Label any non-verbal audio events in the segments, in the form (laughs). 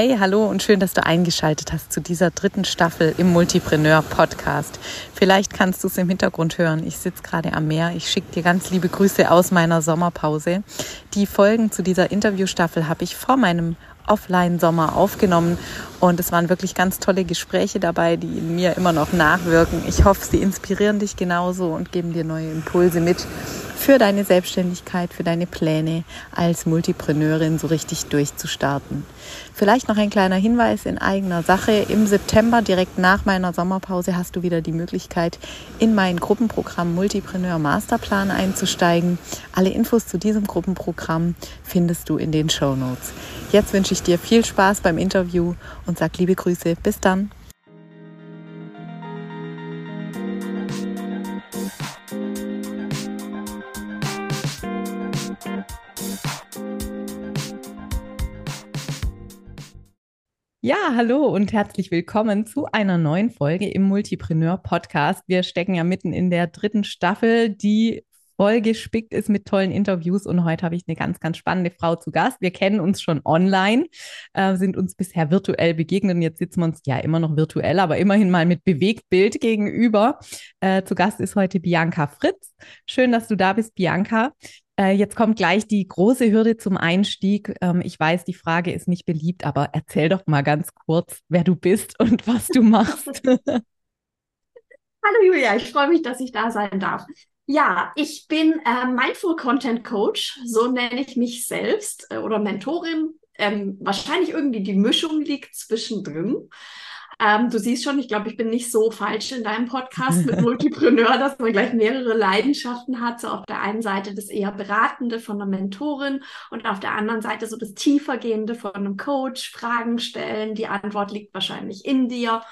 Hey, hallo und schön, dass du eingeschaltet hast zu dieser dritten Staffel im Multipreneur Podcast. Vielleicht kannst du es im Hintergrund hören. Ich sitze gerade am Meer. Ich schicke dir ganz liebe Grüße aus meiner Sommerpause. Die Folgen zu dieser Interviewstaffel habe ich vor meinem Offline-Sommer aufgenommen und es waren wirklich ganz tolle Gespräche dabei, die in mir immer noch nachwirken. Ich hoffe, sie inspirieren dich genauso und geben dir neue Impulse mit für deine Selbstständigkeit, für deine Pläne als Multipreneurin so richtig durchzustarten. Vielleicht noch ein kleiner Hinweis in eigener Sache. Im September, direkt nach meiner Sommerpause, hast du wieder die Möglichkeit, in mein Gruppenprogramm Multipreneur Masterplan einzusteigen. Alle Infos zu diesem Gruppenprogramm findest du in den Show Notes. Jetzt wünsche ich dir viel Spaß beim Interview und sag liebe Grüße. Bis dann. Ja, hallo und herzlich willkommen zu einer neuen Folge im Multipreneur Podcast. Wir stecken ja mitten in der dritten Staffel, die voll gespickt ist mit tollen Interviews und heute habe ich eine ganz, ganz spannende Frau zu Gast. Wir kennen uns schon online, äh, sind uns bisher virtuell begegnet und jetzt sitzen wir uns ja immer noch virtuell, aber immerhin mal mit Bewegtbild gegenüber. Äh, zu Gast ist heute Bianca Fritz. Schön, dass du da bist, Bianca. Äh, jetzt kommt gleich die große Hürde zum Einstieg. Ähm, ich weiß, die Frage ist nicht beliebt, aber erzähl doch mal ganz kurz, wer du bist (laughs) und was du machst. (laughs) Hallo Julia, ich freue mich, dass ich da sein darf. Ja, ich bin äh, Mindful Content Coach, so nenne ich mich selbst äh, oder Mentorin. Ähm, wahrscheinlich irgendwie die Mischung liegt zwischendrin. Ähm, du siehst schon, ich glaube, ich bin nicht so falsch in deinem Podcast mit Multipreneur, dass man gleich mehrere Leidenschaften hat. So auf der einen Seite das eher Beratende von einer Mentorin und auf der anderen Seite so das Tiefergehende von einem Coach, Fragen stellen. Die Antwort liegt wahrscheinlich in dir.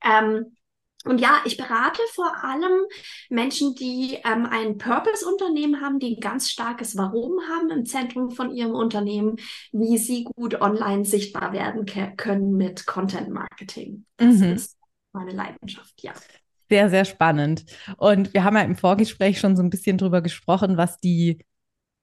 Ähm, und ja, ich berate vor allem Menschen, die ähm, ein Purpose-Unternehmen haben, die ein ganz starkes Warum haben im Zentrum von ihrem Unternehmen, wie sie gut online sichtbar werden können mit Content Marketing. Das mhm. ist meine Leidenschaft, ja. Sehr, sehr spannend. Und wir haben ja im Vorgespräch schon so ein bisschen drüber gesprochen, was die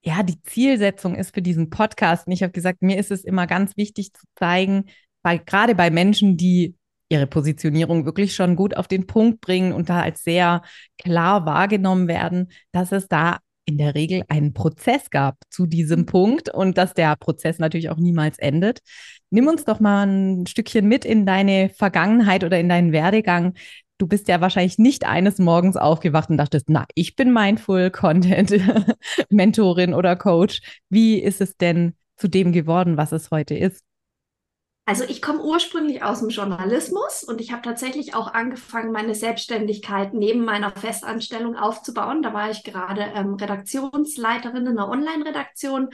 ja, die Zielsetzung ist für diesen Podcast. Und ich habe gesagt, mir ist es immer ganz wichtig zu zeigen, weil gerade bei Menschen, die ihre Positionierung wirklich schon gut auf den Punkt bringen und da als sehr klar wahrgenommen werden, dass es da in der Regel einen Prozess gab zu diesem Punkt und dass der Prozess natürlich auch niemals endet. Nimm uns doch mal ein Stückchen mit in deine Vergangenheit oder in deinen Werdegang. Du bist ja wahrscheinlich nicht eines Morgens aufgewacht und dachtest, na, ich bin Mindful (laughs) Content Mentorin oder Coach. Wie ist es denn zu dem geworden, was es heute ist? Also ich komme ursprünglich aus dem Journalismus und ich habe tatsächlich auch angefangen, meine Selbstständigkeit neben meiner Festanstellung aufzubauen. Da war ich gerade ähm, Redaktionsleiterin in einer Online-Redaktion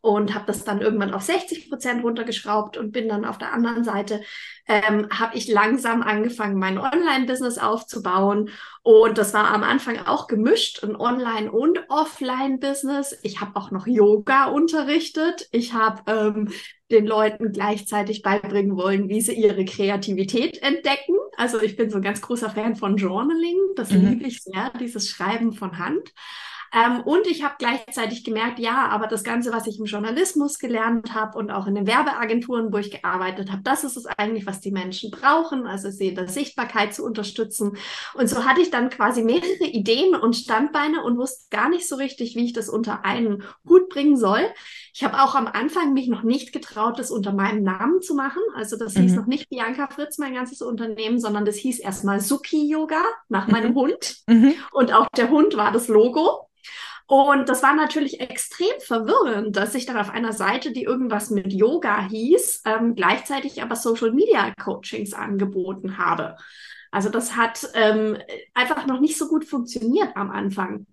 und habe das dann irgendwann auf 60 Prozent runtergeschraubt und bin dann auf der anderen Seite, ähm, habe ich langsam angefangen, mein Online-Business aufzubauen. Und das war am Anfang auch gemischt, ein Online- und Offline-Business. Ich habe auch noch Yoga unterrichtet. Ich habe ähm, den Leuten gleichzeitig beibringen wollen, wie sie ihre Kreativität entdecken. Also ich bin so ein ganz großer Fan von Journaling. Das mhm. liebe ich sehr, dieses Schreiben von Hand. Ähm, und ich habe gleichzeitig gemerkt, ja, aber das Ganze, was ich im Journalismus gelernt habe und auch in den Werbeagenturen, wo ich gearbeitet habe, das ist es eigentlich, was die Menschen brauchen. Also sie der Sichtbarkeit zu unterstützen. Und so hatte ich dann quasi mehrere Ideen und Standbeine und wusste gar nicht so richtig, wie ich das unter einen Hut bringen soll. Ich habe auch am Anfang mich noch nicht getraut, das unter meinem Namen zu machen. Also das mhm. hieß noch nicht Bianca Fritz, mein ganzes Unternehmen, sondern das hieß erstmal Suki Yoga nach meinem mhm. Hund. Mhm. Und auch der Hund war das Logo. Und das war natürlich extrem verwirrend, dass ich dann auf einer Seite, die irgendwas mit Yoga hieß, ähm, gleichzeitig aber Social Media Coachings angeboten habe. Also das hat ähm, einfach noch nicht so gut funktioniert am Anfang.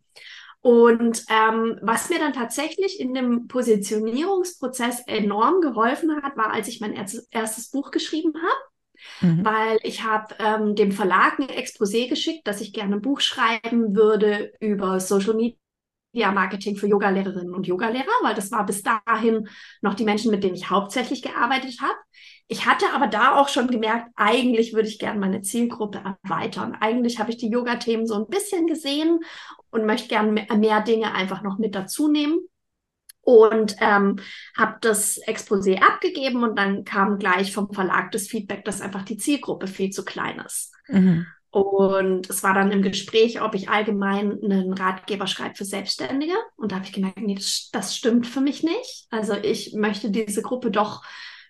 Und ähm, was mir dann tatsächlich in dem Positionierungsprozess enorm geholfen hat, war, als ich mein erstes Buch geschrieben habe. Mhm. Weil ich habe ähm, dem Verlag ein Exposé geschickt, dass ich gerne ein Buch schreiben würde über Social Media Marketing für Yogalehrerinnen und Yogalehrer, weil das war bis dahin noch die Menschen, mit denen ich hauptsächlich gearbeitet habe. Ich hatte aber da auch schon gemerkt, eigentlich würde ich gerne meine Zielgruppe erweitern. Eigentlich habe ich die Yoga-Themen so ein bisschen gesehen und möchte gerne mehr, Dinge einfach noch mit dazu nehmen. und ähm, habe das Exposé abgegeben und dann kam gleich vom Verlag das Feedback, dass einfach die Zielgruppe viel zu klein ist. Mhm. Und es war dann im Gespräch, ob ich allgemein einen Ratgeber schreibe für Selbstständige. Und da habe ich gemerkt, nee, das, das stimmt für mich nicht. Also ich möchte diese Gruppe doch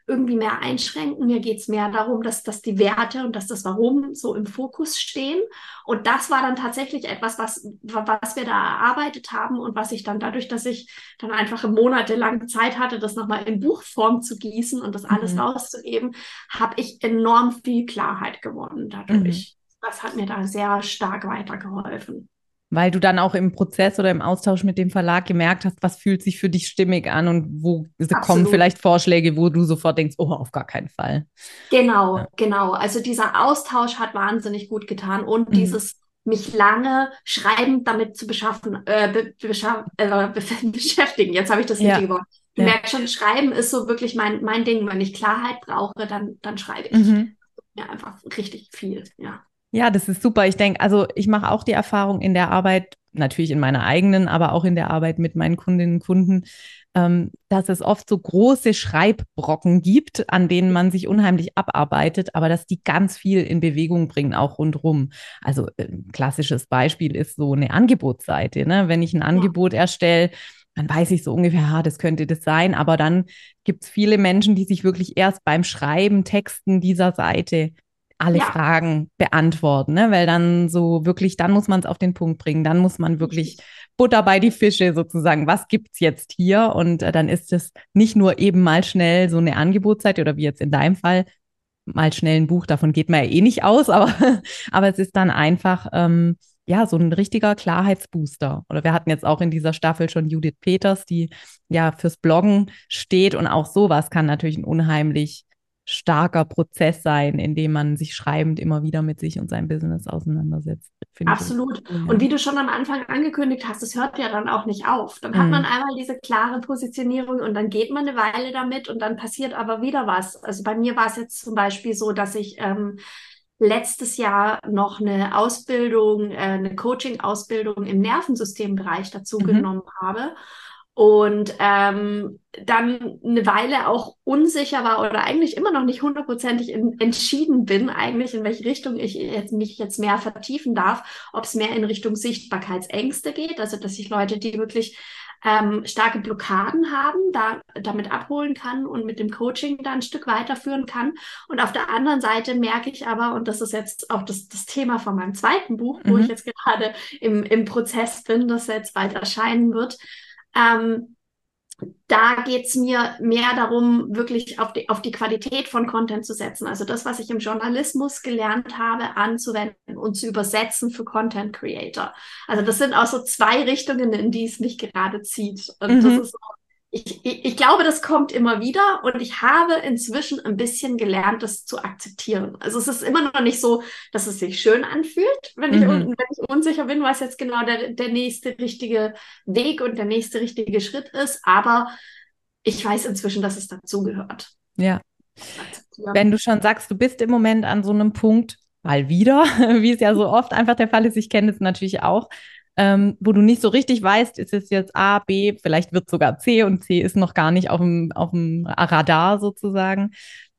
irgendwie mehr einschränken. Mir geht es mehr darum, dass, dass die Werte und dass das Warum so im Fokus stehen. Und das war dann tatsächlich etwas, was, was wir da erarbeitet haben und was ich dann dadurch, dass ich dann einfach monatelang Zeit hatte, das nochmal in Buchform zu gießen und das alles mhm. rauszugeben, habe ich enorm viel Klarheit gewonnen dadurch. Mhm. Das hat mir da sehr stark weitergeholfen weil du dann auch im Prozess oder im Austausch mit dem Verlag gemerkt hast, was fühlt sich für dich stimmig an und wo Absolut. kommen vielleicht Vorschläge, wo du sofort denkst, oh, auf gar keinen Fall. Genau, ja. genau. Also dieser Austausch hat wahnsinnig gut getan und mhm. dieses mich lange schreibend damit zu beschaffen, äh, be beschaff, äh, (laughs) beschäftigen. Jetzt habe ich das ja. richtige Wort. Du ja. merkst schon, Schreiben ist so wirklich mein, mein Ding. Wenn ich Klarheit brauche, dann, dann schreibe ich. Mhm. Ja, einfach richtig viel, ja. Ja, das ist super. Ich denke, also ich mache auch die Erfahrung in der Arbeit, natürlich in meiner eigenen, aber auch in der Arbeit mit meinen Kundinnen und Kunden, ähm, dass es oft so große Schreibbrocken gibt, an denen man sich unheimlich abarbeitet, aber dass die ganz viel in Bewegung bringen, auch rundrum. Also ein äh, klassisches Beispiel ist so eine Angebotsseite. Ne? Wenn ich ein Angebot erstelle, dann weiß ich so ungefähr, ha, das könnte das sein. Aber dann gibt es viele Menschen, die sich wirklich erst beim Schreiben, Texten dieser Seite alle ja. Fragen beantworten, ne? weil dann so wirklich, dann muss man es auf den Punkt bringen, dann muss man wirklich Butter bei die Fische sozusagen, was gibt's jetzt hier? Und äh, dann ist es nicht nur eben mal schnell so eine Angebotsseite oder wie jetzt in deinem Fall, mal schnell ein Buch, davon geht man ja eh nicht aus, (laughs) aber, aber es ist dann einfach, ähm, ja, so ein richtiger Klarheitsbooster. Oder wir hatten jetzt auch in dieser Staffel schon Judith Peters, die ja fürs Bloggen steht und auch sowas kann natürlich ein unheimlich starker Prozess sein, in dem man sich schreibend immer wieder mit sich und seinem Business auseinandersetzt. Absolut. Ich, Und wie du schon am Anfang angekündigt hast, es hört ja dann auch nicht auf. Dann mhm. hat man einmal diese klare Positionierung und dann geht man eine Weile damit und dann passiert aber wieder was. Also bei mir war es jetzt zum Beispiel so, dass ich ähm, letztes Jahr noch eine Ausbildung, äh, eine Coaching-Ausbildung im Nervensystembereich dazu mhm. genommen habe und ähm, dann eine Weile auch unsicher war oder eigentlich immer noch nicht hundertprozentig entschieden bin, eigentlich in welche Richtung ich jetzt, mich jetzt mehr vertiefen darf, ob es mehr in Richtung Sichtbarkeitsängste geht, also dass ich Leute, die wirklich ähm, starke Blockaden haben, da damit abholen kann und mit dem Coaching da ein Stück weiterführen kann. Und auf der anderen Seite merke ich aber, und das ist jetzt auch das, das Thema von meinem zweiten Buch, wo mhm. ich jetzt gerade im, im Prozess bin, das jetzt bald erscheinen wird, ähm, da geht's mir mehr darum, wirklich auf die, auf die Qualität von Content zu setzen. Also das, was ich im Journalismus gelernt habe, anzuwenden und zu übersetzen für Content Creator. Also das sind auch so zwei Richtungen, in die es mich gerade zieht. Und mhm. das ist ich, ich, ich, glaube, das kommt immer wieder und ich habe inzwischen ein bisschen gelernt, das zu akzeptieren. Also es ist immer noch nicht so, dass es sich schön anfühlt, wenn, mhm. ich, wenn ich unsicher bin, was jetzt genau der, der nächste richtige Weg und der nächste richtige Schritt ist. Aber ich weiß inzwischen, dass es dazugehört. Ja. Wenn du schon sagst, du bist im Moment an so einem Punkt, mal wieder, (laughs) wie es ja so oft einfach der Fall ist, ich kenne es natürlich auch, ähm, wo du nicht so richtig weißt, ist es jetzt A, B, vielleicht wird sogar C und C ist noch gar nicht auf dem, auf dem Radar sozusagen.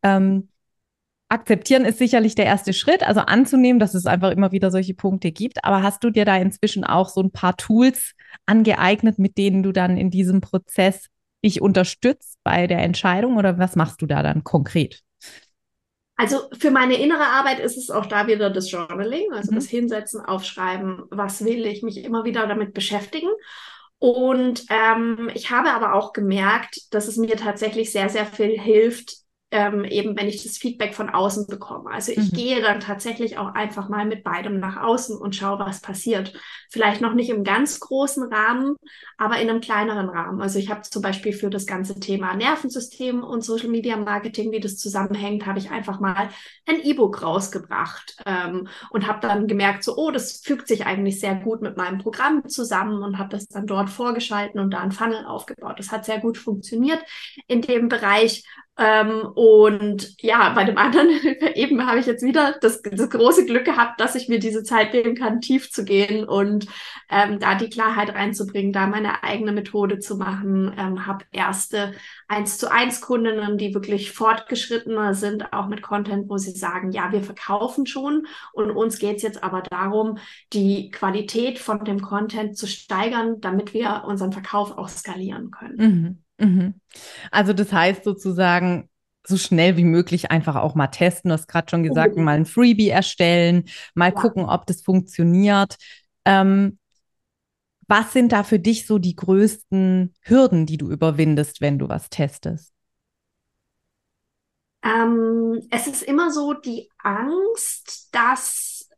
Ähm, akzeptieren ist sicherlich der erste Schritt, also anzunehmen, dass es einfach immer wieder solche Punkte gibt. Aber hast du dir da inzwischen auch so ein paar Tools angeeignet, mit denen du dann in diesem Prozess dich unterstützt bei der Entscheidung oder was machst du da dann konkret? Also für meine innere Arbeit ist es auch da wieder das Journaling, also mhm. das Hinsetzen, Aufschreiben, was will ich, mich immer wieder damit beschäftigen. Und ähm, ich habe aber auch gemerkt, dass es mir tatsächlich sehr, sehr viel hilft, ähm, eben wenn ich das Feedback von außen bekomme. Also ich mhm. gehe dann tatsächlich auch einfach mal mit beidem nach außen und schaue, was passiert. Vielleicht noch nicht im ganz großen Rahmen, aber in einem kleineren Rahmen. Also ich habe zum Beispiel für das ganze Thema Nervensystem und Social Media Marketing, wie das zusammenhängt, habe ich einfach mal ein E-Book rausgebracht ähm, und habe dann gemerkt, so, oh, das fügt sich eigentlich sehr gut mit meinem Programm zusammen und habe das dann dort vorgeschalten und da ein Funnel aufgebaut. Das hat sehr gut funktioniert in dem Bereich Ähm, und ja, bei dem anderen (laughs) eben habe ich jetzt wieder das, das, große Glück gehabt, dass ich mir diese Zeit nehmen kann, tief zu gehen und ähm, da die Klarheit reinzubringen, da meine eigene Methode zu machen. Ähm, habe erste eins zu eins Kundinnen, die wirklich fortgeschrittener sind, auch mit Content, wo sie sagen, ja, wir verkaufen schon und uns geht's jetzt aber darum, die Qualität von dem Content zu steigern, damit wir unseren Verkauf auch skalieren können. Mhm. Mhm. Also das heißt sozusagen, so schnell wie möglich einfach auch mal testen. Du hast gerade schon gesagt, mal ein Freebie erstellen, mal ja. gucken, ob das funktioniert. Ähm, was sind da für dich so die größten Hürden, die du überwindest, wenn du was testest? Ähm, es ist immer so die Angst, dass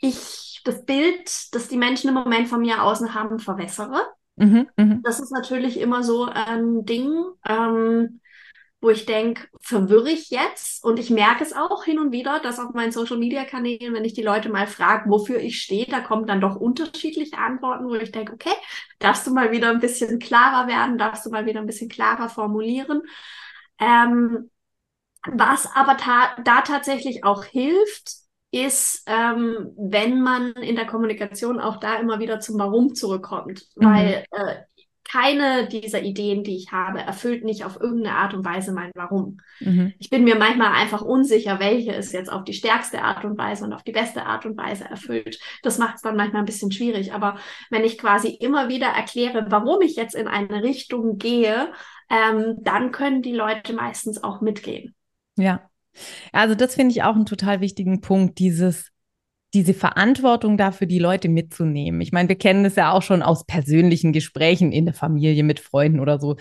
ich das Bild, das die Menschen im Moment von mir außen haben, verwässere. Mhm, mh. Das ist natürlich immer so ein Ding, ähm, wo ich denke, verwirre ich jetzt? Und ich merke es auch hin und wieder, dass auf meinen Social-Media-Kanälen, wenn ich die Leute mal frage, wofür ich stehe, da kommen dann doch unterschiedliche Antworten, wo ich denke, okay, darfst du mal wieder ein bisschen klarer werden, darfst du mal wieder ein bisschen klarer formulieren. Ähm, was aber ta da tatsächlich auch hilft, ist, ähm, wenn man in der Kommunikation auch da immer wieder zum Warum zurückkommt. Mhm. Weil äh, keine dieser Ideen, die ich habe, erfüllt nicht auf irgendeine Art und Weise mein Warum. Mhm. Ich bin mir manchmal einfach unsicher, welche es jetzt auf die stärkste Art und Weise und auf die beste Art und Weise erfüllt. Das macht es dann manchmal ein bisschen schwierig. Aber wenn ich quasi immer wieder erkläre, warum ich jetzt in eine Richtung gehe, ähm, dann können die Leute meistens auch mitgehen. Ja, also das finde ich auch einen total wichtigen Punkt, dieses diese Verantwortung dafür, die Leute mitzunehmen. Ich meine, wir kennen es ja auch schon aus persönlichen Gesprächen in der Familie mit Freunden oder so.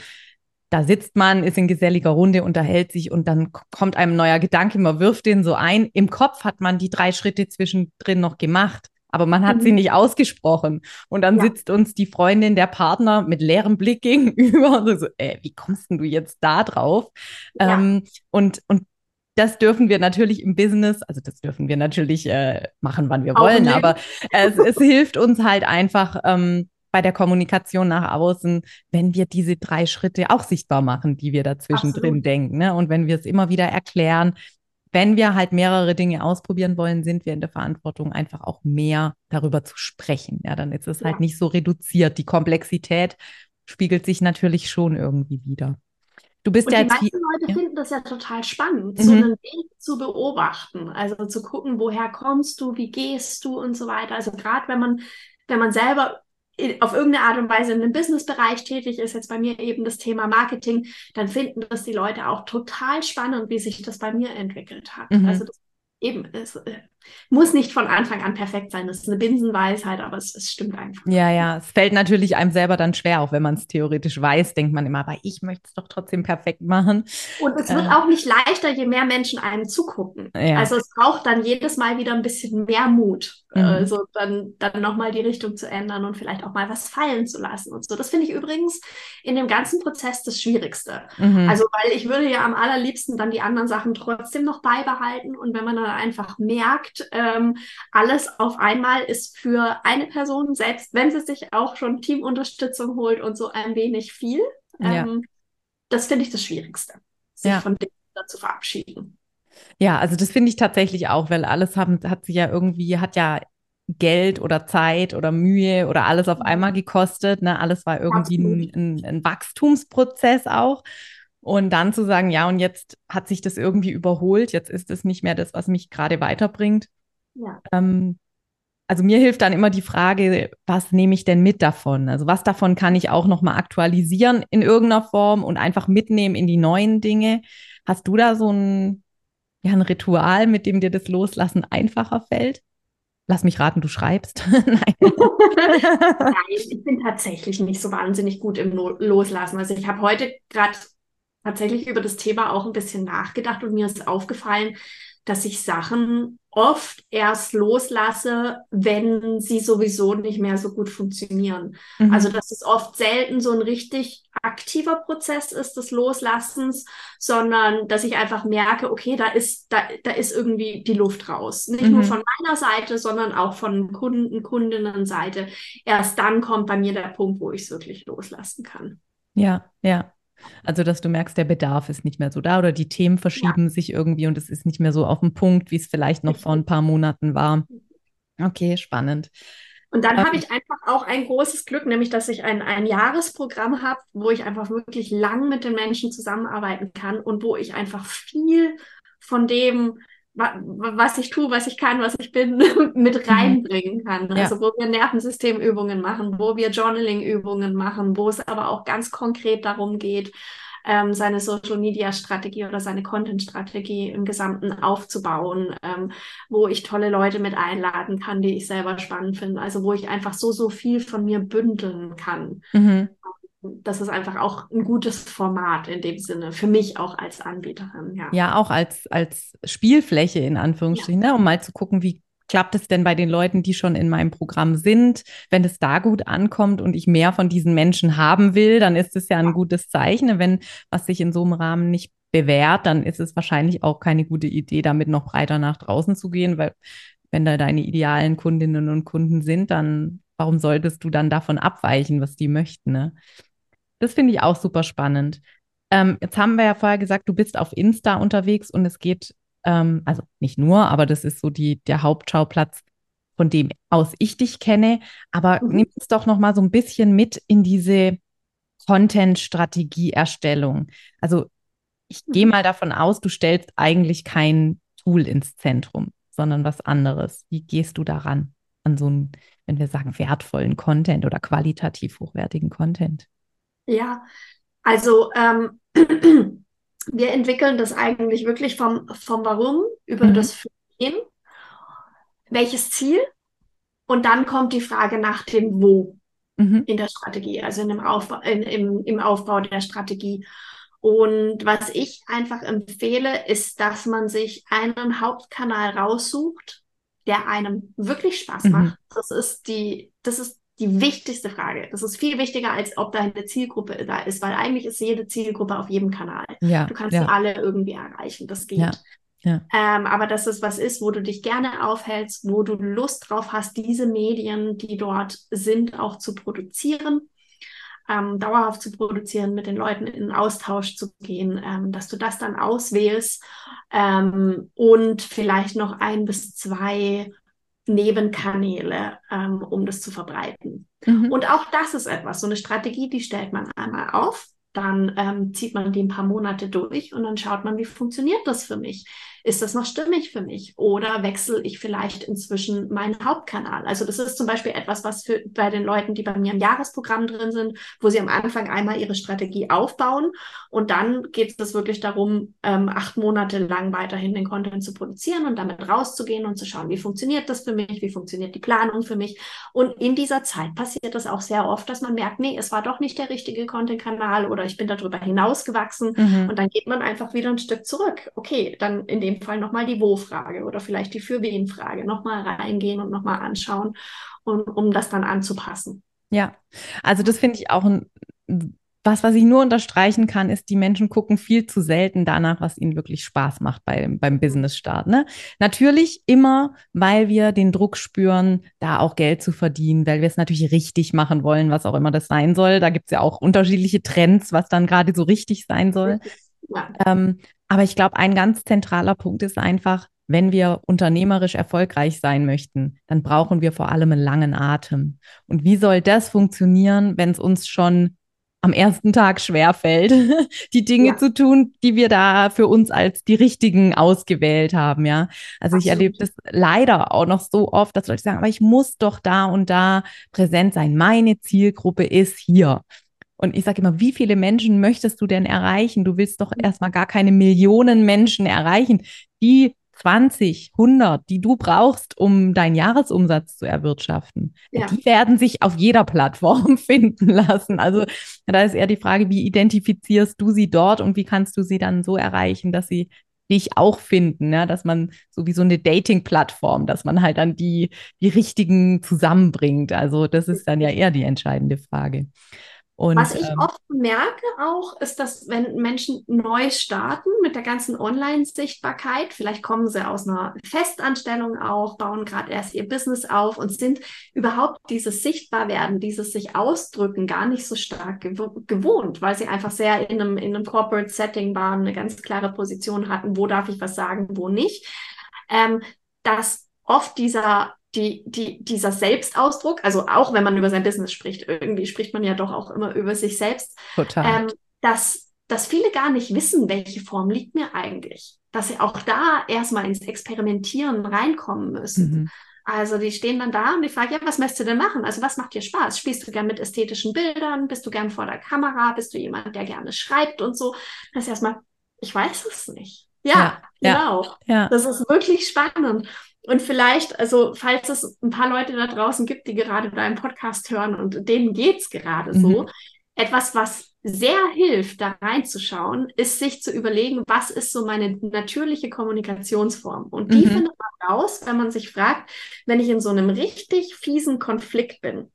Da sitzt man, ist in geselliger Runde, unterhält sich und dann kommt einem ein neuer Gedanke, man wirft den so ein. Im Kopf hat man die drei Schritte zwischendrin noch gemacht, aber man hat mhm. sie nicht ausgesprochen. Und dann ja. sitzt uns die Freundin, der Partner mit leerem Blick (laughs) gegenüber und so, äh, wie kommst denn du jetzt da drauf? Ja. Ähm, und, und das dürfen wir natürlich im Business, also das dürfen wir natürlich äh, machen, wann wir wollen, aber es, es, hilft uns halt einfach ähm, bei der Kommunikation nach außen, wenn wir diese drei Schritte auch sichtbar machen, die wir dazwischen drin denken. Ne? Und wenn wir es immer wieder erklären, wenn wir halt mehrere Dinge ausprobieren wollen, sind wir in der Verantwortung, einfach auch mehr darüber zu sprechen. Ja, dann ist es halt ja. halt nicht so reduziert. Die Komplexität spiegelt sich natürlich schon irgendwie wieder. Du bist und ja die meisten Leute ja. finden das ja total spannend, mhm. so einen Weg zu beobachten, also zu gucken, woher kommst du, wie gehst du und so weiter. Also gerade wenn man, wenn man selber auf irgendeine Art und Weise in einem Businessbereich tätig ist, jetzt bei mir eben das Thema Marketing, dann finden das die Leute auch total spannend, wie sich das bei mir entwickelt hat. Mhm. Also das eben, äh, muss nicht von Anfang an perfekt sein. Das ist eine Binsenweisheit, aber es, es, stimmt einfach. Ja, ja, es fällt natürlich einem selber dann schwer, auch wenn man es theoretisch weiß, denkt man immer, aber ich möchte es doch trotzdem perfekt machen. Und es wird äh, auch nicht leichter, je mehr Menschen einem zugucken. Ja. Also es braucht dann jedes Mal wieder ein bisschen mehr Mut, mhm. also dann, dann nochmal die Richtung zu ändern und vielleicht auch mal was fallen zu lassen und so. Das finde ich übrigens in dem ganzen Prozess das Schwierigste. Mhm. Also, weil ich würde ja am allerliebsten dann die anderen Sachen trotzdem noch beibehalten und wenn man dann einfach merkt, ähm, alles auf einmal ist für eine Person, selbst wenn sie sich auch schon Teamunterstützung holt und so ein wenig viel. Ähm, ja. Das finde ich das Schwierigste, sich ja. von dem zu verabschieden. Ja, also das finde ich tatsächlich auch, weil alles haben, hat sich ja irgendwie, hat ja Geld oder Zeit oder Mühe oder alles auf einmal gekostet. Ne? Alles war irgendwie ein, ein, ein, Wachstumsprozess auch. Und dann zu sagen, ja, und jetzt hat sich das irgendwie überholt, jetzt ist es nicht mehr das, was mich gerade weiterbringt. Ja. Ähm, also mir hilft dann immer die Frage, was nehme ich denn mit davon? Also was davon kann ich auch nochmal aktualisieren in irgendeiner Form und einfach mitnehmen in die neuen Dinge? Hast du da so ein, ja, ein Ritual, mit dem dir das Loslassen einfacher fällt? Lass mich raten, du schreibst. (laughs) Nein. (laughs) Nein, ich bin tatsächlich nicht so wahnsinnig gut im Loslassen. Also ich habe heute gerade tatsächlich über das Thema auch ein bisschen nachgedacht und mir ist aufgefallen, dass ich Sachen oft erst loslasse, wenn sie sowieso nicht mehr so gut funktionieren. Mhm. Also dass es oft selten so ein richtig aktiver Prozess ist des Loslassens, sondern dass ich einfach merke, okay, da ist, da, da ist irgendwie die Luft raus. Nicht mhm. nur von meiner Seite, sondern auch von Kunden, Kundinnen Seite. Erst dann kommt bei mir der Punkt, wo ich es wirklich loslassen kann. Ja, ja. Also, dass du merkst, der Bedarf ist nicht mehr so da oder die Themen verschieben ja. sich irgendwie und es ist nicht mehr so auf dem Punkt, wie es vielleicht noch vor ein paar Monaten war. Okay, spannend. Und dann habe ich einfach auch ein großes Glück, nämlich dass ich ein, ein Jahresprogramm habe, wo ich einfach wirklich lang mit den Menschen zusammenarbeiten kann und wo ich einfach viel von dem, was ich tue, was ich kann, was ich bin, (laughs) mit mhm. reinbringen kann. Ja. Also wo wir Nervensystemübungen machen, wo wir Journaling-Übungen machen, wo es aber auch ganz konkret darum geht, ähm, seine Social-Media-Strategie oder seine Content-Strategie im Gesamten aufzubauen, ähm, wo ich tolle Leute mit einladen kann, die ich selber spannend finde. Also wo ich einfach so, so viel von mir bündeln kann. Mhm. Das ist einfach auch ein gutes Format in dem Sinne, für mich auch als Anbieterin. Ja, ja auch als, als Spielfläche in Anführungsstrichen, ja. ne? um mal zu gucken, wie klappt es denn bei den Leuten, die schon in meinem Programm sind? Wenn es da gut ankommt und ich mehr von diesen Menschen haben will, dann ist es ja ein gutes Zeichen. Wenn was sich in so einem Rahmen nicht bewährt, dann ist es wahrscheinlich auch keine gute Idee, damit noch breiter nach draußen zu gehen, weil wenn da deine idealen Kundinnen und Kunden sind, dann warum solltest du dann davon abweichen, was die möchten? Ne? Das finde ich auch super spannend. Ähm, jetzt haben wir ja vorher gesagt, du bist auf Insta unterwegs und es geht ähm, also nicht nur, aber das ist so die, der Hauptschauplatz, von dem aus ich dich kenne. Aber mhm. nimm uns doch noch mal so ein bisschen mit in diese Content-Strategie-Erstellung. Also ich mhm. gehe mal davon aus, du stellst eigentlich kein Tool ins Zentrum, sondern was anderes. Wie gehst du daran an so einen, wenn wir sagen, wertvollen Content oder qualitativ hochwertigen Content? Ja, also ähm, (clears throat) wir entwickeln das eigentlich wirklich vom, vom Warum über mhm. das Für welches Ziel und dann kommt die Frage nach dem Wo mhm. in der Strategie, also in dem Aufbau, in, im, im Aufbau der Strategie. Und was ich einfach empfehle, ist, dass man sich einen Hauptkanal raussucht, der einem wirklich Spaß mhm. macht. Das ist die, das ist die wichtigste Frage. Das ist viel wichtiger, als ob da eine Zielgruppe da ist, weil eigentlich ist jede Zielgruppe auf jedem Kanal. Ja, du kannst ja. alle irgendwie erreichen. Das geht. Ja, ja. Ähm, aber dass es was ist, wo du dich gerne aufhältst, wo du Lust drauf hast, diese Medien, die dort sind, auch zu produzieren, ähm, dauerhaft zu produzieren, mit den Leuten in Austausch zu gehen, ähm, dass du das dann auswählst ähm, und vielleicht noch ein bis zwei Nebenkanäle, ähm, um das zu verbreiten. Mhm. Und auch das ist etwas, so eine Strategie, die stellt man einmal auf, dann ähm, zieht man die ein paar Monate durch und dann schaut man, wie funktioniert das für mich ist das noch stimmig für mich? Oder wechsle ich vielleicht inzwischen meinen Hauptkanal? Also das ist zum Beispiel etwas, was für bei den Leuten, die bei mir im Jahresprogramm drin sind, wo sie am Anfang einmal ihre Strategie aufbauen und dann geht es wirklich darum, ähm, acht Monate lang weiterhin den Content zu produzieren und damit rauszugehen und zu schauen, wie funktioniert das für mich, wie funktioniert die Planung für mich. Und in dieser Zeit passiert es auch sehr oft, dass man merkt, nee, es war doch nicht der richtige Content-Kanal oder ich bin darüber hinausgewachsen mhm. und dann geht man einfach wieder ein Stück zurück. Okay, dann in dem Fall nochmal die Wo-Frage oder vielleicht die Für wen-Frage nochmal reingehen und nochmal anschauen, um, um das dann anzupassen. Ja, also das finde ich auch ein was, was ich nur unterstreichen kann, ist, die Menschen gucken viel zu selten danach, was ihnen wirklich Spaß macht bei, beim Business-Start. Ne? Natürlich immer, weil wir den Druck spüren, da auch Geld zu verdienen, weil wir es natürlich richtig machen wollen, was auch immer das sein soll. Da gibt es ja auch unterschiedliche Trends, was dann gerade so richtig sein soll. Ja. Ähm, aber ich glaube, ein ganz zentraler Punkt ist einfach, wenn wir unternehmerisch erfolgreich sein möchten, dann brauchen wir vor allem einen langen Atem. Und wie soll das funktionieren, wenn es uns schon am ersten Tag schwerfällt, (laughs) die Dinge ja. zu tun, die wir da für uns als die richtigen ausgewählt haben, ja. Also Absolut. ich erlebe das leider auch noch so oft, dass Leute sagen, aber ich muss doch da und da präsent sein. Meine Zielgruppe ist hier. Und ich sage immer, wie viele Menschen möchtest du denn erreichen? Du willst doch erstmal gar keine Millionen Menschen erreichen. Die 20, 100, die du brauchst, um deinen Jahresumsatz zu erwirtschaften, ja. die werden sich auf jeder Plattform (laughs) finden lassen. Also da ist eher die Frage, wie identifizierst du sie dort und wie kannst du sie dann so erreichen, dass sie dich auch finden, ja? dass man so wie so eine Dating-Plattform, dass man halt dann die, die richtigen zusammenbringt. Also das ist dann ja eher die entscheidende Frage. Und, Was ich ähm, oft merke auch, ist, dass wenn Menschen neu starten mit der ganzen Online-Sichtbarkeit, vielleicht kommen sie aus einer Festanstellung auch, bauen gerade erst ihr Business auf und sind überhaupt dieses Sichtbarwerden, dieses sich ausdrücken gar nicht so stark gew gewohnt, weil sie einfach sehr in einem, in einem Corporate Setting waren, eine ganz klare Position hatten, wo darf ich was sagen, wo nicht. Ähm, dass oft dieser die, die, dieser Selbstausdruck, also auch wenn man über sein Business spricht, irgendwie spricht man ja doch auch immer über sich selbst, Total. Ähm, dass, dass viele gar nicht wissen, welche Form liegt mir eigentlich. Dass sie auch da erstmal ins Experimentieren reinkommen müssen. Mhm. Also die stehen dann da und die fragen, ja, was möchtest du denn machen? Also was macht dir Spaß? Spielst du gern mit ästhetischen Bildern? Bist du gern vor der Kamera? Bist du jemand, der gerne schreibt und so? Das ist erstmal, ich weiß es nicht. Ja, ja genau. Ja. Das ist wirklich spannend. Und vielleicht, also falls es ein paar Leute da draußen gibt, die gerade deinen Podcast hören und denen geht's gerade mhm. so, etwas, was sehr hilft, da reinzuschauen, ist sich zu überlegen, was ist so meine natürliche Kommunikationsform. Und die mhm. findet man raus, wenn man sich fragt, wenn ich in so einem richtig fiesen Konflikt bin,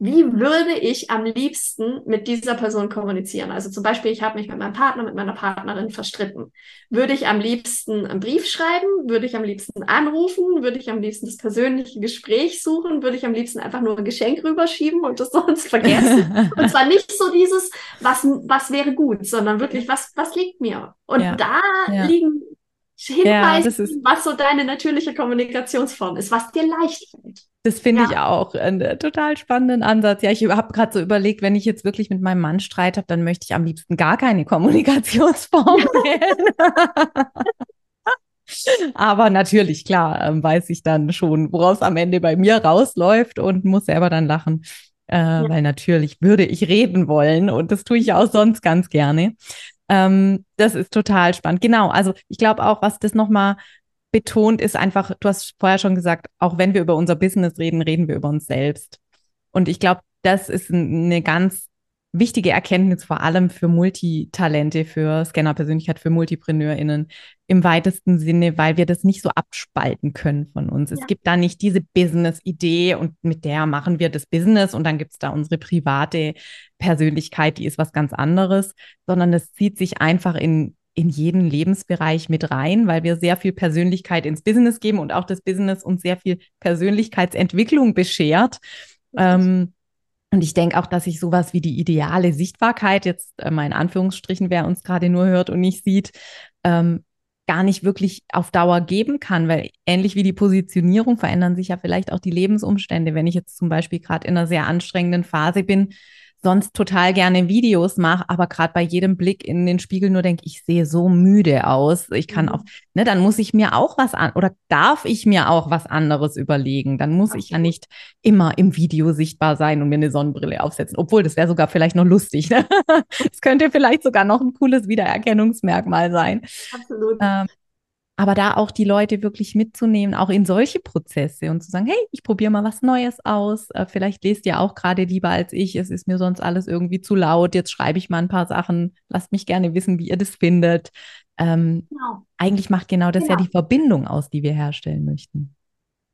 wie würde ich am liebsten mit dieser Person kommunizieren? Also zum Beispiel, ich habe mich mit meinem Partner, mit meiner Partnerin verstritten. Würde ich am liebsten einen Brief schreiben? Würde ich am liebsten anrufen? Würde ich am liebsten das persönliche Gespräch suchen? Würde ich am liebsten einfach nur ein Geschenk rüberschieben und das (laughs) sonst vergessen? (laughs) und zwar nicht so dieses, was, was wäre gut, sondern wirklich, was, was liegt mir? Und ja. da ja. liegen Hinweise, ja, was so deine natürliche Kommunikationsform ist, was dir leicht fällt. Das finde ja. ich auch einen äh, total spannenden Ansatz. Ja, ich habe gerade so überlegt, wenn ich jetzt wirklich mit meinem Mann Streit habe, dann möchte ich am liebsten gar keine Kommunikationsform wählen. (laughs) Aber natürlich, klar, ähm, weiß ich dann schon, woraus am Ende bei mir rausläuft und muss selber dann lachen. Äh, ja. Weil natürlich würde ich reden wollen und das tue ich auch sonst ganz gerne. Ähm, das ist total spannend. Genau, also ich glaube auch, was das nochmal betont, ist einfach, du hast vorher schon gesagt, auch wenn wir über unser Business reden, reden wir über uns selbst. Und ich glaube, das ist eine ganz wichtige Erkenntnis, vor allem für Multitalente, für Scanner-Persönlichkeit, für MultipreneurInnen im weitesten Sinne, weil wir das nicht so abspalten können von uns. Ja. Es gibt da nicht diese Business-Idee und mit der machen wir das Business und dann gibt es da unsere private Persönlichkeit, die ist was ganz anderes, sondern es zieht sich einfach in in jeden Lebensbereich mit rein, weil wir sehr viel Persönlichkeit ins Business geben und auch das Business uns sehr viel Persönlichkeitsentwicklung beschert. Ähm, und ich denke auch, dass sich sowas wie die ideale Sichtbarkeit, jetzt äh, mal in Anführungsstrichen, wer uns gerade nur hört und nicht sieht, ähm, gar nicht wirklich auf Dauer geben kann, weil ähnlich wie die Positionierung verändern sich ja vielleicht auch die Lebensumstände. Wenn ich jetzt zum Beispiel gerade in einer sehr anstrengenden Phase bin, sonst total gerne Videos mache, aber gerade bei jedem Blick in den Spiegel nur denke, ich sehe so müde aus. Ich kann mhm. auf, ne, dann muss ich mir auch was an oder darf ich mir auch was anderes überlegen. Dann muss ich ja nicht immer im Video sichtbar sein und mir eine Sonnenbrille aufsetzen. Obwohl, das wäre sogar vielleicht noch lustig. Ne? (laughs) Das könnte vielleicht sogar noch ein cooles Wiedererkennungsmerkmal sein. Absolut. Ähm, aber da auch die Leute wirklich mitzunehmen, auch in solche Prozesse und zu sagen, hey, ich probiere mal was Neues aus. Äh, vielleicht lest ihr auch gerade lieber als ich. Es ist mir sonst alles irgendwie zu laut. Jetzt schreibe ich mal ein paar Sachen. Lasst mich gerne wissen, wie ihr das findet. Ähm, genau. Eigentlich macht genau das genau. ja die Verbindung aus, die wir herstellen möchten.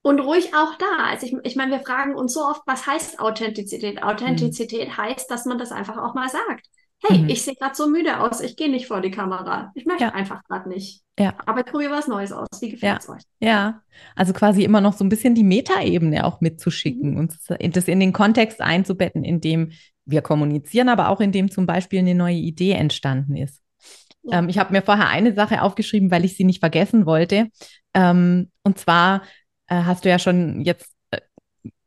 Und ruhig auch da. Also ich, ich meine, wir fragen uns so oft, was heißt Authentizität? Authentizität mhm. heißt, dass man das einfach auch mal sagt hey, mhm. ich sehe gerade so müde aus, ich gehe nicht vor die Kamera. Ich möchte ja. einfach gerade nicht. Ja. Aber ich probiere was Neues aus. Wie gefällt es ja. euch? Ja, also quasi immer noch so ein bisschen die Metaebene auch mitzuschicken mhm. und das in den Kontext einzubetten, in dem wir kommunizieren, aber auch in dem zum Beispiel eine neue Idee entstanden ist. Ja. Ähm, ich habe mir vorher eine Sache aufgeschrieben, weil ich sie nicht vergessen wollte. Ähm, und zwar äh, hast du ja schon jetzt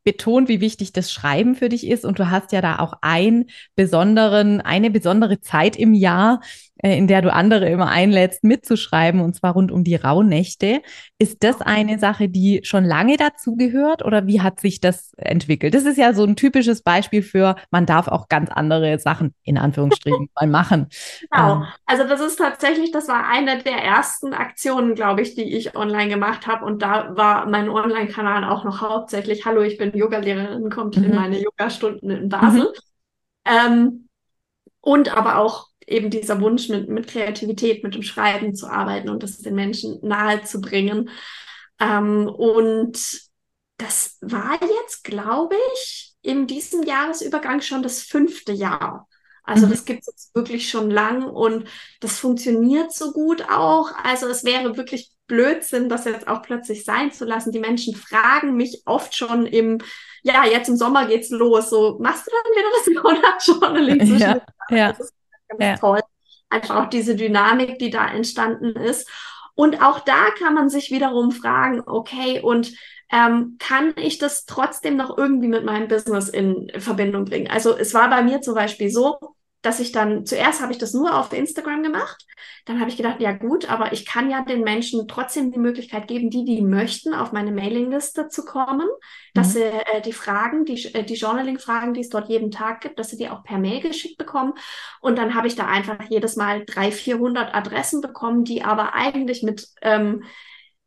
betont, wie wichtig das Schreiben für dich ist. Und du hast ja da auch einen besonderen, eine besondere Zeit im Jahr, in der du andere immer einlädst, mitzuschreiben, und zwar rund um die Rauhnächte. Ist das eine Sache, die schon lange dazugehört oder wie hat sich das entwickelt? Das ist ja so ein typisches Beispiel für, man darf auch ganz andere Sachen in Anführungsstrichen (laughs) mal machen. Genau. Ähm, also das ist tatsächlich, das war eine der ersten Aktionen, glaube ich, die ich online gemacht habe. Und da war mein Online-Kanal auch noch hauptsächlich, hallo, ich bin Yogalehrerin, kommt mhm. in meine Yoga-Stunden in Basel. Mhm. Ähm, und aber auch eben dieser Wunsch, mit, mit Kreativität, mit dem Schreiben zu arbeiten und das den Menschen nahe zu bringen. Ähm, und das war jetzt, glaube ich, in diesem Jahresübergang schon das fünfte Jahr. Also mhm. das gibt es jetzt wirklich schon lang und das funktioniert so gut auch. Also es wäre wirklich Blödsinn, das jetzt auch plötzlich sein zu lassen. Die Menschen fragen mich oft schon im, ja, jetzt im Sommer geht's los. So, machst du dann wieder das (laughs) Monat-Journaling? Ja, ja. Das ist ganz ja. toll. Einfach auch diese Dynamik, die da entstanden ist. Und auch da kann man sich wiederum fragen, okay, und ähm, kann ich das trotzdem noch irgendwie mit meinem Business in Verbindung bringen? Also es war bei mir zum Beispiel so, dass ich dann, zuerst habe ich das nur auf Instagram gemacht. Dann habe ich gedacht, ja gut, aber ich kann ja den Menschen trotzdem die Möglichkeit geben, die, die möchten, auf meine Mailingliste zu kommen, dass mhm. sie äh, die Fragen, die, äh, die Journaling-Fragen, die es dort jeden Tag gibt, dass sie die auch per Mail geschickt bekommen. Und dann habe ich da einfach jedes Mal 300, 400 Adressen bekommen, die aber eigentlich mit ähm,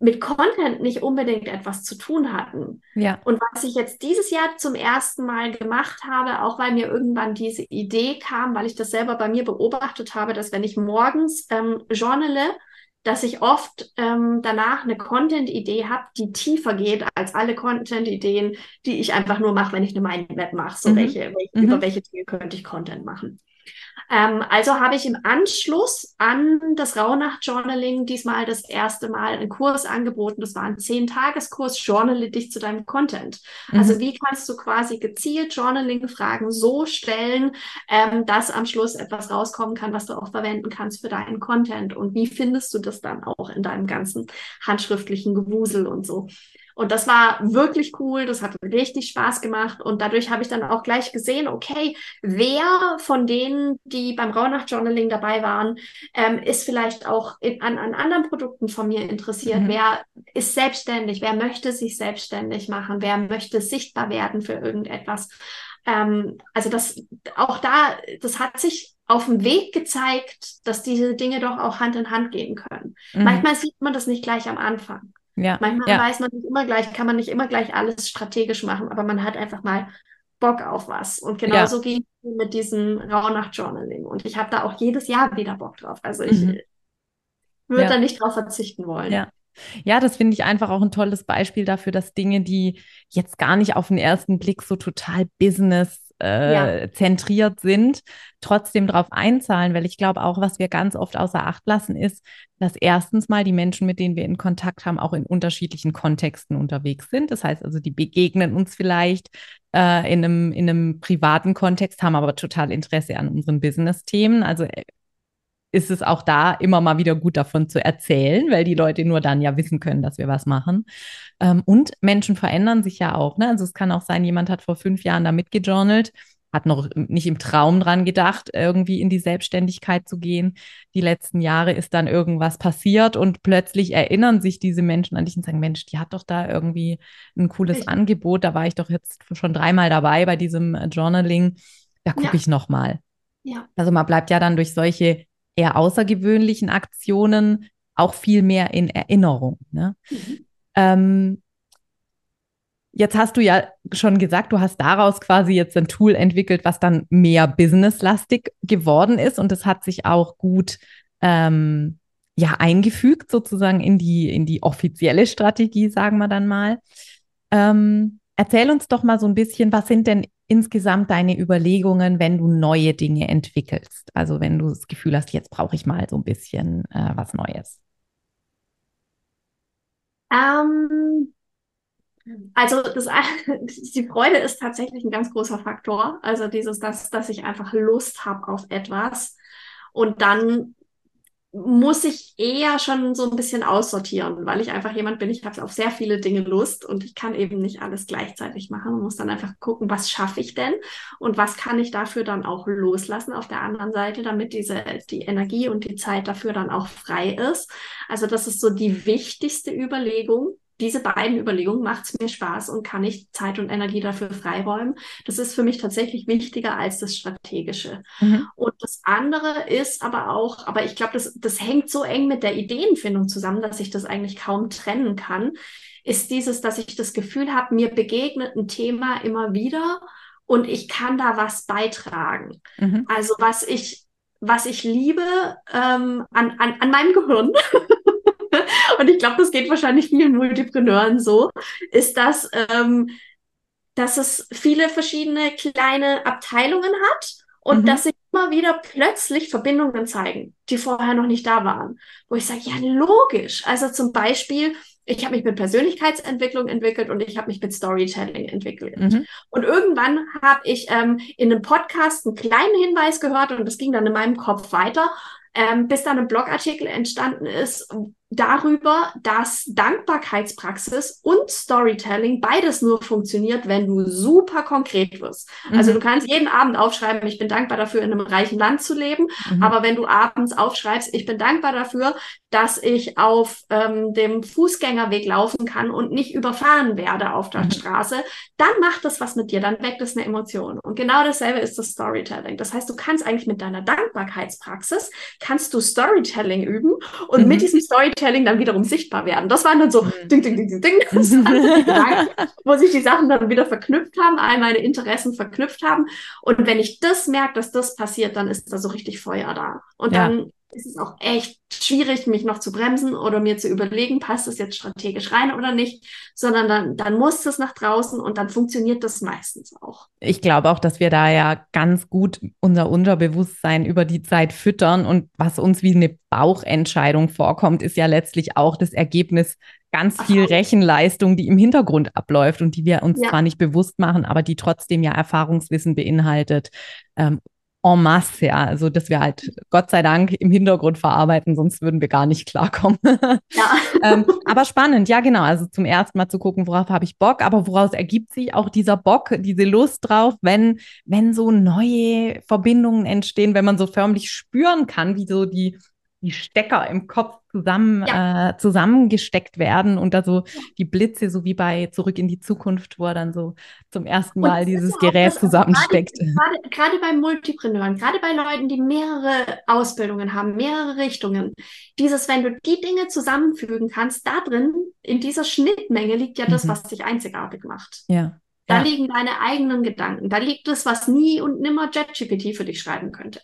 mit Content nicht unbedingt etwas zu tun hatten. Ja. Und was ich jetzt dieses Jahr zum ersten Mal gemacht habe, auch weil mir irgendwann diese Idee kam, weil ich das selber bei mir beobachtet habe, dass wenn ich morgens ähm, journale, dass ich oft ähm, danach eine Content-Idee habe, die tiefer geht als alle Content-Ideen, die ich einfach nur mache, wenn ich eine Mindmap mache. So mhm. welche, welche mhm. über welche Dinge könnte ich Content machen. Ähm, also habe ich im Anschluss an das Rauhnacht-Journaling diesmal das erste Mal einen Kurs angeboten. Das war ein Zehn-Tageskurs, Journale dich zu deinem Content. Mhm. Also wie kannst du quasi gezielt Journaling-Fragen so stellen, ähm, dass am Schluss etwas rauskommen kann, was du auch verwenden kannst für deinen Content. Und wie findest du das dann auch in deinem ganzen handschriftlichen Gewusel und so. Und das war wirklich cool, das hat richtig Spaß gemacht und dadurch habe ich dann auch gleich gesehen, okay, wer von denen, die beim Rauhnacht-Journaling dabei waren, ähm, ist vielleicht auch in, an, an anderen Produkten von mir interessiert, mhm. wer ist selbstständig, wer möchte sich selbstständig machen, wer möchte sichtbar werden für irgendetwas. Ähm, also das auch da, das hat sich auf dem Weg gezeigt, dass diese Dinge doch auch Hand in Hand gehen können. Mhm. Manchmal sieht man das nicht gleich am Anfang. Ja, Manchmal ja. weiß man nicht immer gleich, kann man nicht immer gleich alles strategisch machen, aber man hat einfach mal Bock auf was. Und genauso ja. ging es mit diesem Rauhnacht-Journaling. Und ich habe da auch jedes Jahr wieder Bock drauf. Also ich mhm. würde ja. da nicht drauf verzichten wollen. Ja. Ja, das finde ich einfach auch ein tolles Beispiel dafür, dass Dinge, die jetzt gar nicht auf den ersten Blick so total Business äh, zentriert sind, trotzdem darauf einzahlen, weil ich glaube auch, was wir ganz oft außer Acht lassen, ist, dass erstens mal die Menschen, mit denen wir in Kontakt haben, auch in unterschiedlichen Kontexten unterwegs sind. Das heißt also, die begegnen uns vielleicht äh, in, einem, in einem privaten Kontext, haben aber total Interesse an unseren Business-Themen. Also äh, ist es auch da immer mal wieder gut davon zu erzählen, weil die Leute nur dann ja wissen können, dass wir was machen. Ähm, und Menschen verändern sich ja auch. Ne? Also es kann auch sein, jemand hat vor fünf Jahren da mitgejournalt, hat noch nicht im Traum dran gedacht, irgendwie in die Selbstständigkeit zu gehen. Die letzten Jahre ist dann irgendwas passiert und plötzlich erinnern sich diese Menschen an dich und sagen, Mensch, die hat doch da irgendwie ein cooles ich Angebot. Da war ich doch jetzt schon dreimal dabei bei diesem äh, Journaling. Da gucke ja. ich noch mal. Ja. Also man bleibt ja dann durch solche eher außergewöhnlichen Aktionen auch viel mehr in Erinnerung. Ne? Mhm. Ähm, jetzt hast du ja schon gesagt, du hast daraus quasi jetzt ein Tool entwickelt, was dann mehr businesslastig geworden ist und es hat sich auch gut ähm, ja eingefügt sozusagen in die in die offizielle Strategie, sagen wir dann mal. Ähm, erzähl uns doch mal so ein bisschen, was sind denn insgesamt deine Überlegungen, wenn du neue Dinge entwickelst? Also wenn du das Gefühl hast, jetzt brauche ich mal so ein bisschen äh, was Neues. Ähm, also das, (laughs) die Freude ist tatsächlich ein ganz großer Faktor. Also dieses, dass, dass ich einfach Lust habe auf etwas und dann muss ich eher schon so ein bisschen aussortieren, weil ich einfach jemand bin, ich habe auf sehr viele Dinge Lust und ich kann eben nicht alles gleichzeitig machen und muss dann einfach gucken, was schaffe ich denn und was kann ich dafür dann auch loslassen auf der anderen Seite, damit diese die Energie und die Zeit dafür dann auch frei ist. Also das ist so die wichtigste Überlegung, diese beiden Überlegungen, macht es mir Spaß und kann ich Zeit und Energie dafür freiräumen? Das ist für mich tatsächlich wichtiger als das Strategische. Mhm. Und das andere ist aber auch, aber ich glaube, das, das hängt so eng mit der Ideenfindung zusammen, dass ich das eigentlich kaum trennen kann, ist dieses, dass ich das Gefühl habe, mir begegnet ein Thema immer wieder und ich kann da was beitragen. Mhm. Also was ich was ich liebe ähm, an, an, an meinem Gehirn (laughs) und ich glaube, das geht wahrscheinlich vielen Multipreneuren so, ist, dass ähm, dass es viele verschiedene kleine Abteilungen hat und mhm. dass sich immer wieder plötzlich Verbindungen zeigen, die vorher noch nicht da waren. Wo ich sage, ja, logisch. Also zum Beispiel, ich habe mich mit Persönlichkeitsentwicklung entwickelt und ich habe mich mit Storytelling entwickelt. Mhm. Und irgendwann habe ich ähm, in einem Podcast einen kleinen Hinweis gehört und das ging dann in meinem Kopf weiter, ähm, bis dann ein Blogartikel entstanden ist, darüber, dass Dankbarkeitspraxis und Storytelling beides nur funktioniert, wenn du super konkret wirst. Also mhm. Also du kannst jeden Abend aufschreiben, ich bin dankbar dafür, in einem reichen Land zu leben. Mhm. Aber wenn du abends aufschreibst, ich bin dankbar dafür, dass ich auf ähm, dem Fußgängerweg laufen kann und nicht überfahren werde auf der mhm. Straße, dann macht das was mit dir, dann weckt es eine Emotion. Und genau dasselbe ist das Storytelling. Das heißt, du kannst eigentlich mit deiner Dankbarkeitspraxis, kannst du Storytelling üben und mit mhm. diesem Storytelling Storytelling dann wiederum sichtbar werden. Das waren dann so mhm. ding, ding, ding, ding, ding, (laughs) wo sich die Sachen dann wieder verknüpft haben, all meine Interessen verknüpft haben. Und wenn ich das merke, dass das passiert, dann ist da so richtig Feuer da. Und ja. dann ist es auch echt schwierig, mich noch zu bremsen oder mir zu überlegen, passt das jetzt strategisch rein oder nicht, sondern dann, dann muss es nach draußen und dann funktioniert das meistens auch. Ich glaube auch, dass wir da ja ganz gut unser Unterbewusstsein über die Zeit füttern und was uns wie eine Bauchentscheidung vorkommt, ist ja letztlich auch das Ergebnis ganz viel Rechenleistung, die im Hintergrund abläuft und die wir uns ja. zwar nicht bewusst machen, aber die trotzdem ja Erfahrungswissen beinhaltet. Ähm, en masse, ja. Also, dass wir halt Gott sei Dank im Hintergrund verarbeiten, sonst würden wir gar nicht klarkommen. (laughs) Ja. ähm, aber spannend, ja, genau. Also zum ersten Mal zu gucken, worauf habe ich Bock, aber woraus ergibt sich auch dieser Bock, diese Lust drauf, wenn, wenn so neue Verbindungen entstehen, wenn man so förmlich spüren kann, wie so die die Stecker im Kopf zusammen, ja. äh, zusammengesteckt werden und da so die Blitze, so wie bei Zurück in die Zukunft, wo er dann so zum ersten Mal dieses Gerät zusammensteckt. Gerade, gerade bei Multipreneuren, gerade bei Leuten, die mehrere Ausbildungen haben, mehrere Richtungen, dieses, wenn du die Dinge zusammenfügen kannst, da drin, in dieser Schnittmenge liegt ja das, mhm. was dich einzigartig macht. Ja. Da ja. liegen deine eigenen Gedanken. Da liegt das, was nie und nimmer JetGPT für dich schreiben könnte.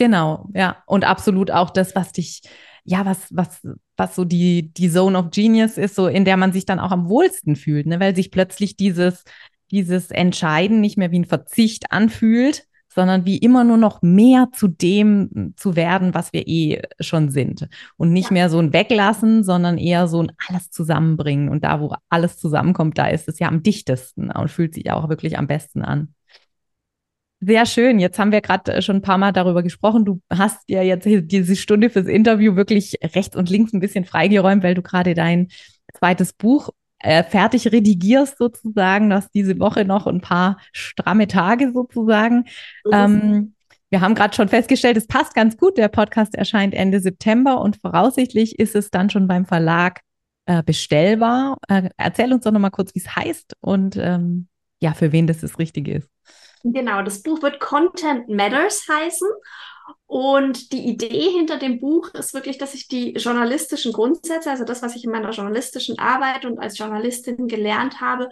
Genau, ja. Und absolut auch das, was dich, ja, was, was, was so die, die Zone of Genius ist, so in der man sich dann auch am wohlsten fühlt, ne? weil sich plötzlich dieses, dieses Entscheiden nicht mehr wie ein Verzicht anfühlt, sondern wie immer nur noch mehr zu dem zu werden, was wir eh schon sind. Und nicht ja. mehr so ein Weglassen, sondern eher so ein alles zusammenbringen. Und da, wo alles zusammenkommt, da ist es ja am dichtesten und fühlt sich auch wirklich am besten an. Sehr schön. Jetzt haben wir gerade äh, schon ein paar Mal darüber gesprochen. Du hast ja jetzt diese Stunde fürs Interview wirklich rechts und links ein bisschen freigeräumt, weil du gerade dein zweites Buch äh, fertig redigierst sozusagen. Du hast diese Woche noch ein paar stramme Tage sozusagen. Ähm, wir haben gerade schon festgestellt, es passt ganz gut. Der Podcast erscheint Ende September und voraussichtlich ist es dann schon beim Verlag äh, bestellbar. Äh, erzähl uns doch noch mal kurz, wie es heißt und ähm, ja, für wen das das Richtige ist. Genau, das Buch wird Content Matters heißen. Und die Idee hinter dem Buch ist wirklich, dass ich die journalistischen Grundsätze, also das, was ich in meiner journalistischen Arbeit und als Journalistin gelernt habe,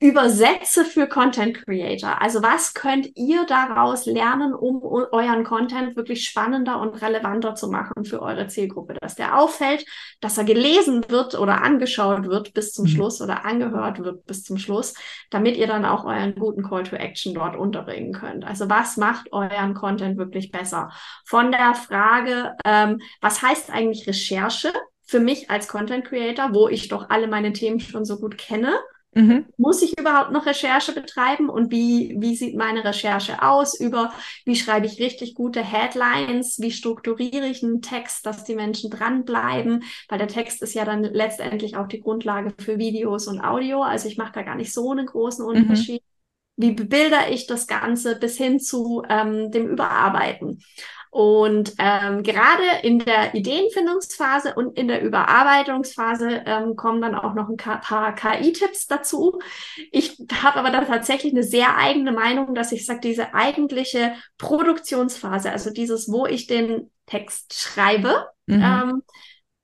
Übersetze für Content Creator. Also was könnt ihr daraus lernen, um euren Content wirklich spannender und relevanter zu machen für eure Zielgruppe, dass der auffällt, dass er gelesen wird oder angeschaut wird bis zum mhm. Schluss oder angehört wird bis zum Schluss, damit ihr dann auch euren guten Call to Action dort unterbringen könnt. Also was macht euren Content wirklich besser? Von der Frage, ähm, was heißt eigentlich Recherche? Für mich als Content Creator, wo ich doch alle meine Themen schon so gut kenne, Mhm. Muss ich überhaupt noch Recherche betreiben und wie, wie sieht meine Recherche aus über, wie schreibe ich richtig gute Headlines, wie strukturiere ich einen Text, dass die Menschen dranbleiben, weil der Text ist ja dann letztendlich auch die Grundlage für Videos und Audio, also ich mache da gar nicht so einen großen mhm. Unterschied. Mhm. Wie bebilder ich das Ganze bis hin zu ähm, dem Überarbeiten? Und ähm, gerade in der Ideenfindungsphase und in der Überarbeitungsphase ähm, kommen dann auch noch ein paar KI-Tipps dazu. Ich habe aber da tatsächlich eine sehr eigene Meinung, dass ich sage, diese eigentliche Produktionsphase, also dieses, wo ich den Text schreibe, mhm. ähm,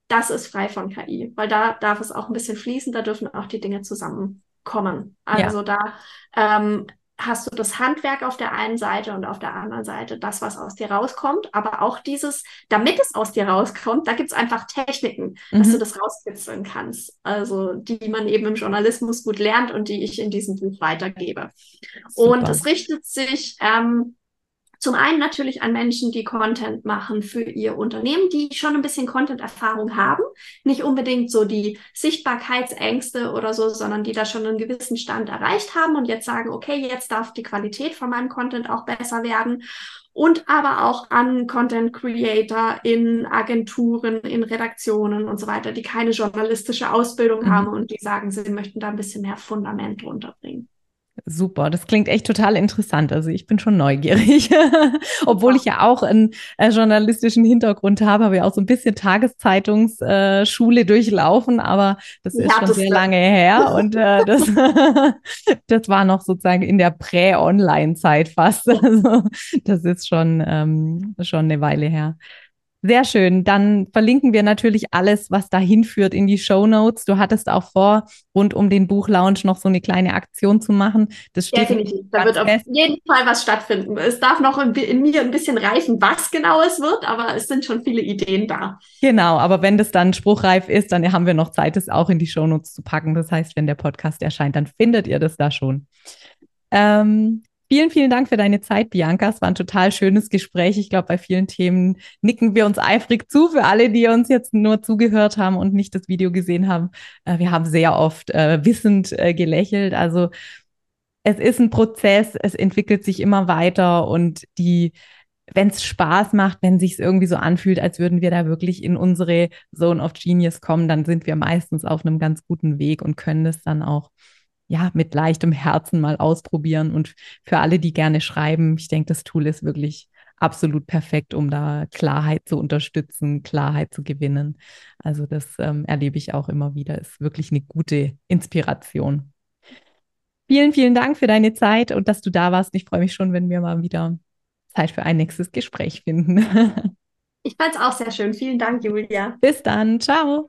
das ist frei von KI, weil da darf es auch ein bisschen fließen, da dürfen auch die Dinge zusammenkommen. Also ja. da ähm, hast du das Handwerk auf der einen Seite und auf der anderen Seite das, was aus dir rauskommt. Aber auch dieses, damit es aus dir rauskommt, da gibt es einfach Techniken, mhm. dass du das rauskitzeln kannst. Also die man eben im Journalismus gut lernt und die ich in diesem Buch weitergebe. Super. Und es richtet sich ähm, zum einen natürlich an Menschen, die Content machen für ihr Unternehmen, die schon ein bisschen Content-Erfahrung haben. Nicht unbedingt so die Sichtbarkeitsängste oder so, sondern die da schon einen gewissen Stand erreicht haben und jetzt sagen, okay, jetzt darf die Qualität von meinem Content auch besser werden. Und aber auch an Content Creator in Agenturen, in Redaktionen und so weiter, die keine journalistische Ausbildung mhm. haben und die sagen, sie möchten da ein bisschen mehr Fundament runterbringen. Super, das klingt echt total interessant. Also ich bin schon neugierig, (laughs) obwohl ich ja auch einen äh, journalistischen Hintergrund habe, habe ja auch so ein bisschen Tageszeitungsschule äh, durchlaufen, aber das ist schon sehr lange her und äh, (laughs) das, (laughs) das war noch sozusagen in der Prä-Online-Zeit fast. Also das ist schon, ähm, schon eine Weile her. Sehr schön. Dann verlinken wir natürlich alles, was dahin führt, in die Show Notes. Du hattest auch vor, rund um den Buchlaunch noch so eine kleine Aktion zu machen. Das steht Definitiv. Da wird auf jeden Fall was stattfinden. Es darf noch in, in, mir ein bisschen reifen, was genau es wird, aber es sind schon viele Ideen da. Genau, aber wenn das dann spruchreif ist, dann haben wir noch Zeit, es auch in die Show Notes zu packen. Das heißt, wenn der Podcast erscheint, dann findet ihr das da schon. Ähm, Vielen, vielen Dank für deine Zeit, Bianca. Es war ein total schönes Gespräch. Ich glaube, bei vielen Themen nicken wir uns eifrig zu. Für alle, die uns jetzt nur zugehört haben und nicht das Video gesehen haben, äh, wir haben sehr oft äh, wissend äh, gelächelt. Also es ist ein Prozess, es entwickelt sich immer weiter und die wenn es Spaß macht, wenn sich irgendwie so anfühlt, als würden wir da wirklich in unsere Zone of Genius kommen, dann sind wir meistens auf einem ganz guten Weg und können das dann auch ja, mit leichtem Herzen mal ausprobieren. Und für alle, die gerne schreiben, ich denke, das Tool ist wirklich absolut perfekt, um da Klarheit zu unterstützen, Klarheit zu gewinnen. Also das ähm, erlebe ich auch immer wieder, ist wirklich eine gute Inspiration. Vielen, vielen Dank für deine Zeit und dass du da warst. Ich freue mich schon, wenn wir mal wieder Zeit für ein nächstes Gespräch finden. (laughs) ich fand es auch sehr schön. Vielen Dank, Julia. Bis dann. Ciao.